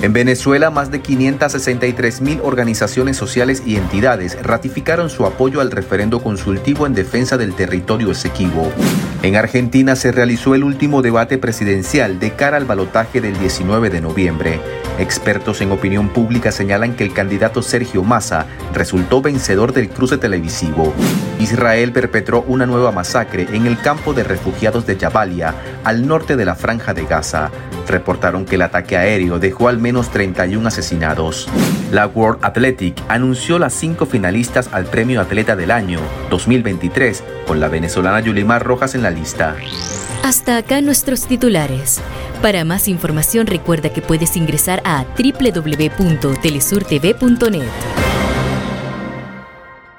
En Venezuela, más de 563 mil organizaciones sociales y entidades ratificaron su apoyo al referendo consultivo en defensa del territorio Esequibo. En Argentina se realizó el último debate presidencial de cara al balotaje del 19 de noviembre. Expertos en opinión pública señalan que el candidato Sergio Massa resultó vencedor del cruce televisivo. Israel perpetró una nueva masacre en el campo de refugiados de Jabalia, al norte de la franja de Gaza. Reportaron que el ataque aéreo dejó al menos 31 asesinados. La World Athletic anunció las cinco finalistas al Premio Atleta del Año 2023, con la venezolana Yulimar Rojas en la lista. Hasta acá nuestros titulares. Para más información recuerda que puedes ingresar a www.telesurtv.net.